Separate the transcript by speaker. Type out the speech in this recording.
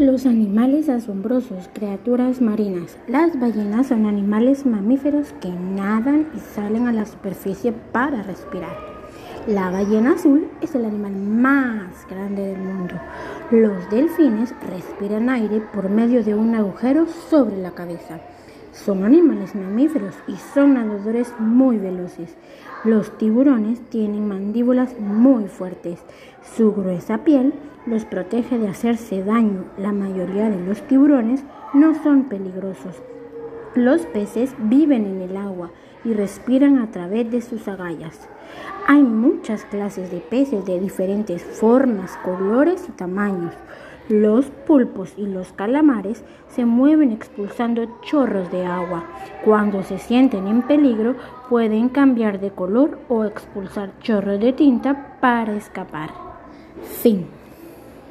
Speaker 1: Los animales asombrosos, criaturas marinas. Las ballenas son animales mamíferos que nadan y salen a la superficie para respirar. La ballena azul es el animal más grande del mundo. Los delfines respiran aire por medio de un agujero sobre la cabeza. Son animales mamíferos y son nadadores muy veloces. Los tiburones tienen mandíbulas muy fuertes. Su gruesa piel los protege de hacerse daño. La mayoría de los tiburones no son peligrosos. Los peces viven en el agua y respiran a través de sus agallas. Hay muchas clases de peces de diferentes formas, colores y tamaños. Los pulpos y los calamares se mueven expulsando chorros de agua. Cuando se sienten en peligro pueden cambiar de color o expulsar chorros de tinta para escapar. Fin.